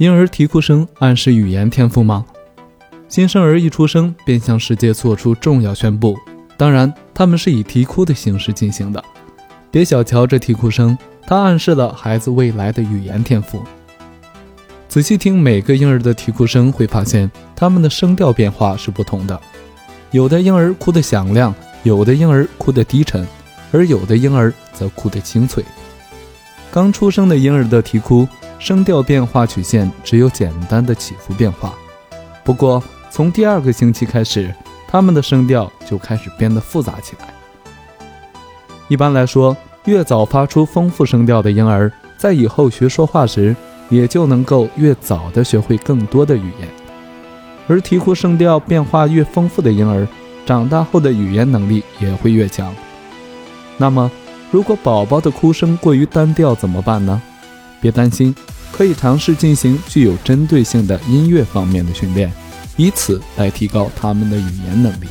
婴儿啼哭声暗示语言天赋吗？新生儿一出生便向世界做出重要宣布，当然，他们是以啼哭的形式进行的。别小瞧这啼哭声，它暗示了孩子未来的语言天赋。仔细听每个婴儿的啼哭声，会发现他们的声调变化是不同的。有的婴儿哭得响亮，有的婴儿哭得低沉，而有的婴儿则哭得清脆。刚出生的婴儿的啼哭声调变化曲线只有简单的起伏变化，不过从第二个星期开始，他们的声调就开始变得复杂起来。一般来说，越早发出丰富声调的婴儿，在以后学说话时，也就能够越早的学会更多的语言。而啼哭声调变化越丰富的婴儿，长大后的语言能力也会越强。那么，如果宝宝的哭声过于单调怎么办呢？别担心，可以尝试进行具有针对性的音乐方面的训练，以此来提高他们的语言能力。